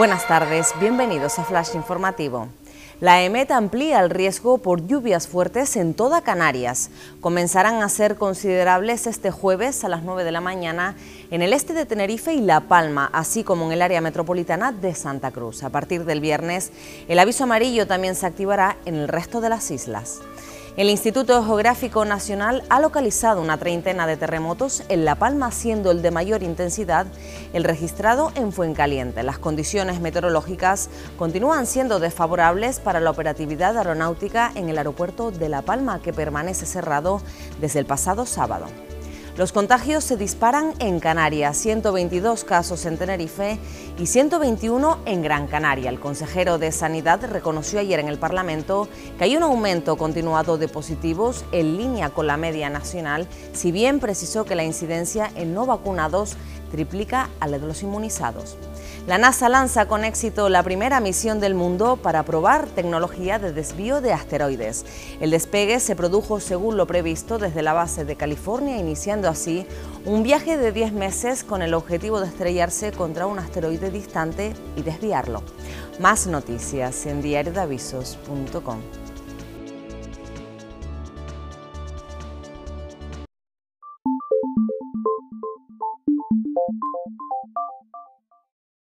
Buenas tardes, bienvenidos a Flash Informativo. La EMET amplía el riesgo por lluvias fuertes en toda Canarias. Comenzarán a ser considerables este jueves a las 9 de la mañana en el este de Tenerife y La Palma, así como en el área metropolitana de Santa Cruz. A partir del viernes, el aviso amarillo también se activará en el resto de las islas. El Instituto Geográfico Nacional ha localizado una treintena de terremotos en La Palma, siendo el de mayor intensidad el registrado en Fuencaliente. Las condiciones meteorológicas continúan siendo desfavorables para la operatividad aeronáutica en el aeropuerto de La Palma, que permanece cerrado desde el pasado sábado. Los contagios se disparan en Canarias, 122 casos en Tenerife y 121 en Gran Canaria. El consejero de Sanidad reconoció ayer en el Parlamento que hay un aumento continuado de positivos en línea con la media nacional, si bien precisó que la incidencia en no vacunados triplica a la de los inmunizados. La NASA lanza con éxito la primera misión del mundo para probar tecnología de desvío de asteroides. El despegue se produjo según lo previsto desde la base de California, iniciando así un viaje de 10 meses con el objetivo de estrellarse contra un asteroide distante y desviarlo. Más noticias en diariodavisos.com.